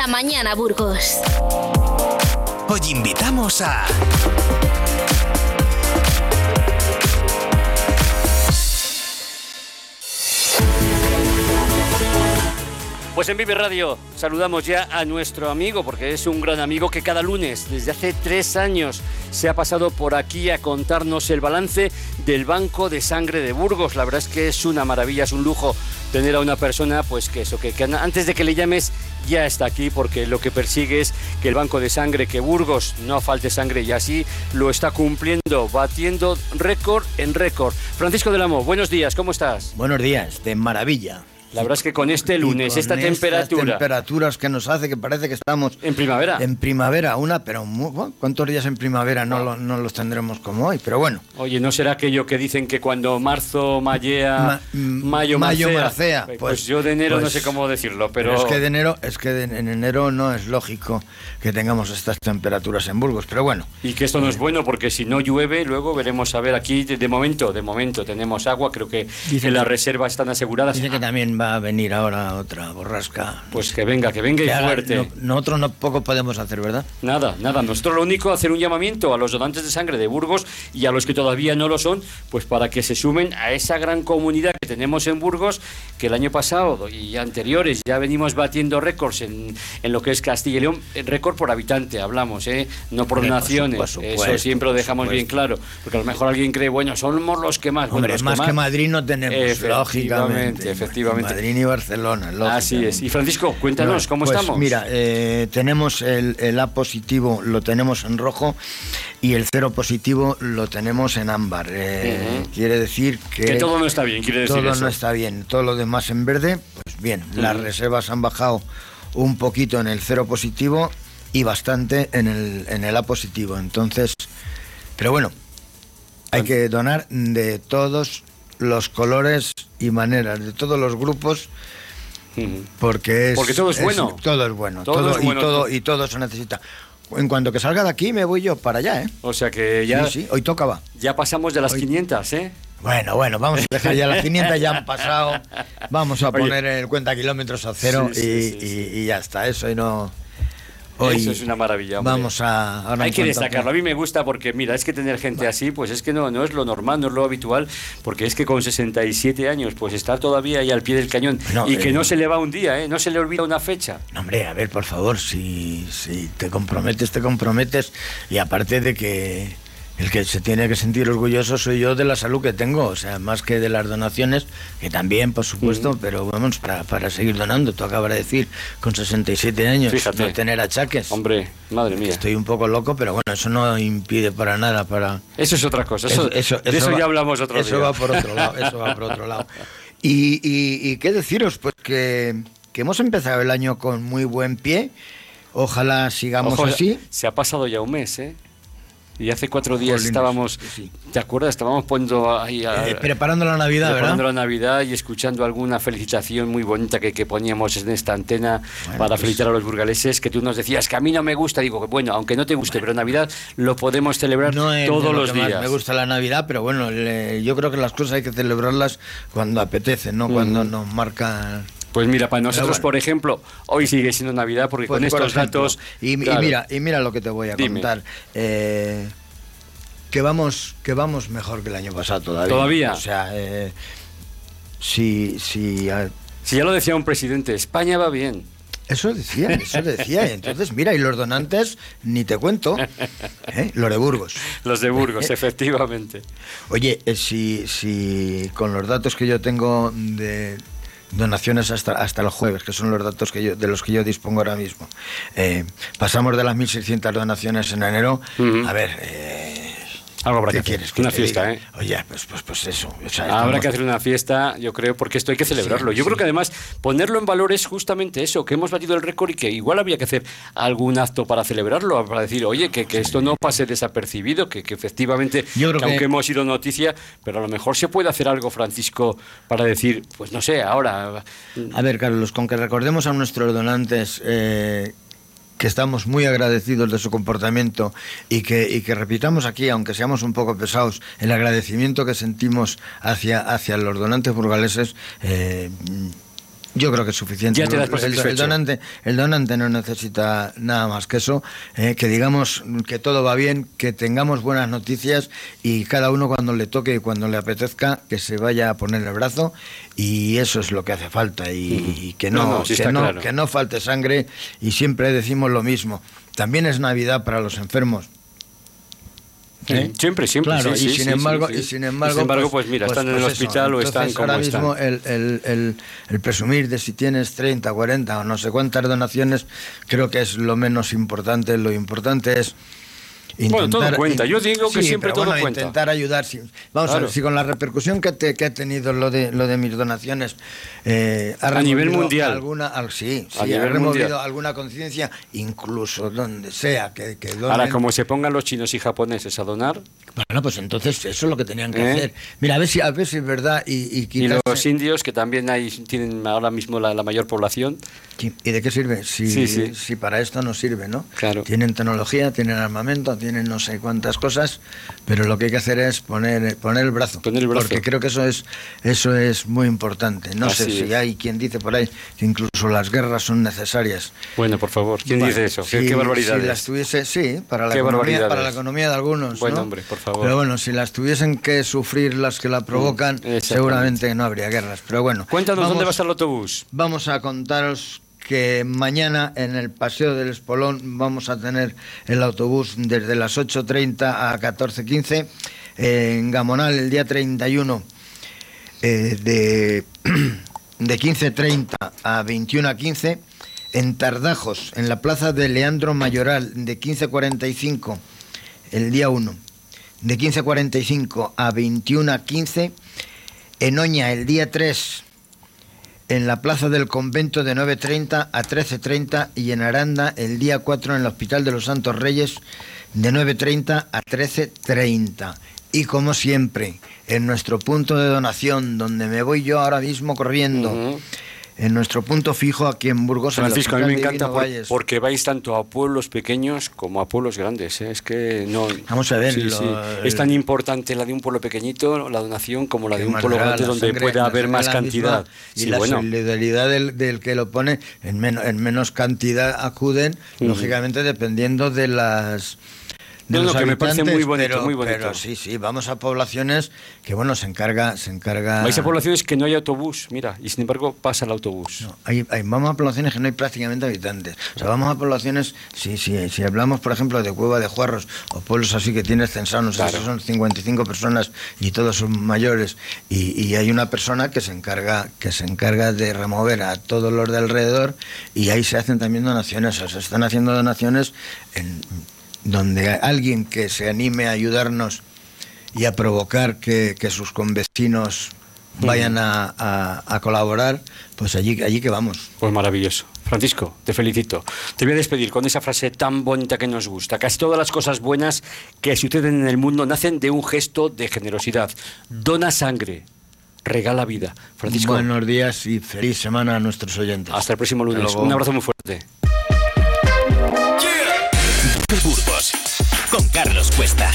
la mañana, Burgos. Hoy invitamos a... Pues en Vive Radio saludamos ya a nuestro amigo, porque es un gran amigo que cada lunes, desde hace tres años, se ha pasado por aquí a contarnos el balance del Banco de Sangre de Burgos. La verdad es que es una maravilla, es un lujo tener a una persona, pues que eso, que, antes de que le llames ya está aquí, porque lo que persigue es que el Banco de Sangre, que Burgos no falte sangre y así lo está cumpliendo, batiendo récord en récord. Francisco del Amo, buenos días, ¿cómo estás? Buenos días, de maravilla. La verdad es que con este lunes, con esta temperatura. temperaturas que nos hace que parece que estamos En primavera. en primavera, una, pero mu- bueno, ¿cuántos días en primavera no, lo- no los tendremos como hoy? Pero bueno, Oye, ¿no será aquello que dicen que cuando marzo mallea, Ma- mayo, mayo marcea? marcea? Pues, Pues- yo de enero no pues- sé cómo decirlo, pero... es que de enero, es que de- en enero no es lógico que tengamos estas temperaturas en Burgos, pero bueno, Y que esto no es bueno porque si no llueve, luego veremos a ver aquí, de, de momento, de momento tenemos agua, creo que Dicen las que- reservas están aseguradas. dice que también va a venir ahora otra borrasca. Pues que venga, que venga y haga- fuerte. no- nosotros no poco podemos hacer, ¿verdad? Nada, nada. Nosotros lo único hacer un llamamiento a los donantes de sangre de Burgos y a los que todavía no lo son, pues para que se sumen a esa gran comunidad que tenemos en Burgos, que el año pasado y anteriores ya venimos batiendo récords en, en lo que es Castilla y León, eh, récord por habitante, hablamos, ¿eh? no por Hombre, por naciones. su- por supuesto, Eso siempre lo dejamos bien claro, porque a lo mejor alguien cree, bueno, somos los que más. Bueno, Hombre, los más que Madrid no tenemos, Efectivamente, lógicamente. efectivamente. Madrid ni Barcelona, Así lógicamente. es. Y Francisco, cuéntanos, ¿cómo Pues estamos? Mira, eh, tenemos el, el A positivo, lo tenemos en rojo y el cero positivo lo tenemos en ámbar. Eh. Quiere decir que, Que todo no está bien, quiere decir todo eso. no está bien. Todo lo demás en verde, pues bien. Las reservas han bajado un poquito en el cero positivo y bastante en el, en el A positivo. Entonces, pero bueno, hay que donar de todos los colores y maneras, de todos los grupos. Porque es, Porque todo es bueno. todo es bueno. Todo Todo, es bueno. Y, todo, y todo se necesita. En cuanto que salga de aquí, me voy yo para allá, ¿eh? O sea que ya, Sí, sí, hoy tocaba. ya pasamos de las Hoy- 500, ¿eh? Bueno, bueno, vamos a dejar ya las 500, ya han pasado. Vamos a Oye. poner el cuenta kilómetros a cero Sí, y, sí. y- y ya está. Eso y no. Hoy Eso es una maravilla. hombre. Vamos a. ahora Hay que destacarlo. A mí me gusta porque, mira, es que tener gente así, pues es que no, no es lo normal, no es lo habitual, porque es que con 67 años, pues está todavía ahí al pie del cañón No, y que eh, no se le va un día, ¿eh? No se le olvida una fecha. No, hombre, a ver, por favor, si, si te comprometes, te comprometes. Y aparte de que el que se tiene que sentir orgulloso soy yo de la salud que tengo, o sea, más que de las donaciones, que también, por supuesto, pero vamos, para, para seguir donando. Tú acabas de decir, con 67 años, Fíjate. no tener achaques. Hombre, madre mía. Estoy un poco loco, pero bueno, eso no impide para nada para... Eso es otra cosa. Eso, de eso va- ya hablamos otro Eso día. va por otro lado, eso va por otro lado. Y, y- y qué deciros, pues que, que hemos empezado el año con muy buen pie. Ojalá sigamos Ojo, así. Se ha pasado ya un mes, ¿eh? Y hace cuatro días estábamos, sí. ¿te acuerdas? Estábamos poniendo ahí a- Eh, preparando la Navidad, preparando ¿verdad? la Navidad y escuchando alguna felicitación muy bonita que, que poníamos en esta antena Bueno, para pues- felicitar a los burgaleses, que tú nos decías que a mí no me gusta, digo que bueno, aunque no te guste, pero Navidad lo podemos celebrar No es de todos lo los que más días. Me gusta la Navidad, pero bueno, le- yo creo que las cosas hay que celebrarlas cuando apetece, no cuando nos marca. Pues mira, para nosotros, bueno. por ejemplo, hoy sigue siendo Navidad porque Pues, con por estos ejemplo, datos... Y, mira, y mira lo que te voy a Dime. contar. Eh, que vamos, que vamos mejor que el año pasado todavía. ¿Todavía? O sea, eh, si, si Si ya lo decía un presidente, España va bien. Eso decía, eso decía. Entonces, mira, y los donantes, ni te cuento, ¿eh? los de Burgos. Los de Burgos, efectivamente. Oye, eh, si, si con los datos que yo tengo de donaciones hasta, hasta el jueves, que son los datos que yo, de los que yo dispongo ahora mismo, eh, pasamos de las 1.600 donaciones en enero, a ver... eh, Algo habrá ¿Qué que hacer. quieres? que Una fiesta? ¿eh? Oye, pues, pues, pues eso. o sea, Habrá estamos- que hacer una fiesta, yo creo, porque esto hay que celebrarlo. Sí, yo creo que además ponerlo en valor es justamente eso, que hemos batido el récord y que igual habría que hacer algún acto para celebrarlo, para decir, oye, que, que esto no pase desapercibido, que, que efectivamente, Yo creo que aunque que- hemos sido noticia, pero a lo mejor se puede hacer algo, Francisco, para decir, pues no sé, ahora... A ver, Carlos, con que recordemos a nuestros donantes eh, que estamos muy agradecidos de su comportamiento y que, y que repitamos aquí, aunque seamos un poco pesados, el agradecimiento que sentimos hacia, hacia los donantes burgaleses, eh, Yo creo que es suficiente. Ya te das por el, donante, el donante no necesita nada más que eso, eh, que digamos que todo va bien, que tengamos buenas noticias y cada uno cuando le toque y cuando le apetezca que se vaya a poner el brazo y eso es lo que hace falta y, y que no, No, no, sí que, no claro. que no falte sangre y siempre decimos lo mismo. También es Navidad para los enfermos. ¿Eh? Siempre, siempre. Claro, sí, y, sí, sin sí, embargo, sí, sí. y sin embargo, pues, mira, están en el eso. hospital o están como ahora están. mismo el, el- el- el presumir de si tienes 30, 40 o no sé cuántas donaciones, creo que es lo menos importante. Lo importante es Bueno, todo cuenta. Yo digo que Sí, siempre todo bueno, cuenta. Intentar ayudar. si- vamos a ver, si con la repercusión que, te- que ha tenido lo de lo de mis donaciones eh, ha A nivel mundial. alguna, al- sí, A sí, ha removido mundial. alguna conciencia, incluso donde sea que, que donen. Ahora, como se pongan los chinos y japoneses a donar, Bueno, pues entonces eso es lo que tenían que ¿Eh? hacer. Mira, a ver si, a ver si es verdad y, y y los indios, que también hay, tienen ahora mismo la, la mayor población, ¿Y de qué sirve? Si, si para esto no sirve, ¿no? Claro. Tienen tecnología, tienen armamento, tienen no sé cuántas cosas, pero lo que hay que hacer es poner, poner el brazo. Poner el brazo. Porque creo que eso es, eso es muy importante. No sé si es. hay quien dice por ahí que incluso las guerras son necesarias. bueno, por favor, ¿quién Bueno, dice eso? ¿Qué, si- qué barbaridad Si las tuviese, sí, para la, economía, barbaridades. para la economía de algunos. Bueno, ¿no? hombre, por favor. Pero bueno, si las tuviesen que sufrir las que la provocan, exactamente. seguramente no habría guerras. Pero bueno. Cuéntanos vamos- dónde va a estar el autobús. Vamos a contaros que mañana en el Paseo del Espolón vamos a tener el autobús desde las 8.30 a 14.15. En Gamonal el día 31 eh, de, de 15.30 a 21.15. En Tardajos, en la plaza de Leandro Mayoral, de 15.45 el día 1. De 15.45 a 21.15. En Oña el día 3 en la plaza del convento de 9.30 a 13.30 y en Aranda el día 4 en el Hospital de los Santos Reyes de 9.30 a 13.30. Y como siempre, en nuestro punto de donación, donde me voy yo ahora mismo corriendo. En nuestro punto fijo aquí en Burgos, en Francisco, a mí me encanta por- porque vais tanto a pueblos pequeños como a pueblos grandes. ¿eh? Es que no. Vamos a ver, Sí, lo- sí. Es tan importante la de un pueblo pequeñito, la donación, como la de un pueblo grande donde sangre- pueda la haber más cantidad. misma y Sí, la bueno. solidaridad del, del que lo pone, en, menos en menos cantidad acuden, lógicamente dependiendo de las... de No, los no, que me parece muy bonito, pero- muy bonito. Pero sí, sí, vamos a poblaciones que, bueno, se encarga... Se encarga Vais a poblaciones que no hay autobús, mira, y sin embargo pasa el autobús. No, hay- hay- vamos a poblaciones que no hay prácticamente habitantes. O sea, vamos a poblaciones, si, si, si hablamos, por ejemplo, de Cueva de Juarros o pueblos así que tienes censados, Claro. esos son 55 personas y todos son mayores, y, y hay una persona que se encarga que se encarga de remover a todos los de alrededor y ahí se hacen también donaciones. O sea, se están haciendo donaciones en donde alguien que se anime a ayudarnos y a provocar que, que sus convecinos vayan a, a- a colaborar, pues allí, allí que vamos. Pues maravilloso. Francisco, te felicito. Te voy a despedir con esa frase tan bonita que nos gusta. Casi todas las cosas buenas que suceden en el mundo nacen de un gesto de generosidad. Dona sangre, regala vida. Francisco, Buenos días y feliz semana a nuestros oyentes. hasta el próximo lunes. Un abrazo muy fuerte. Burgos con Carlos Cuesta.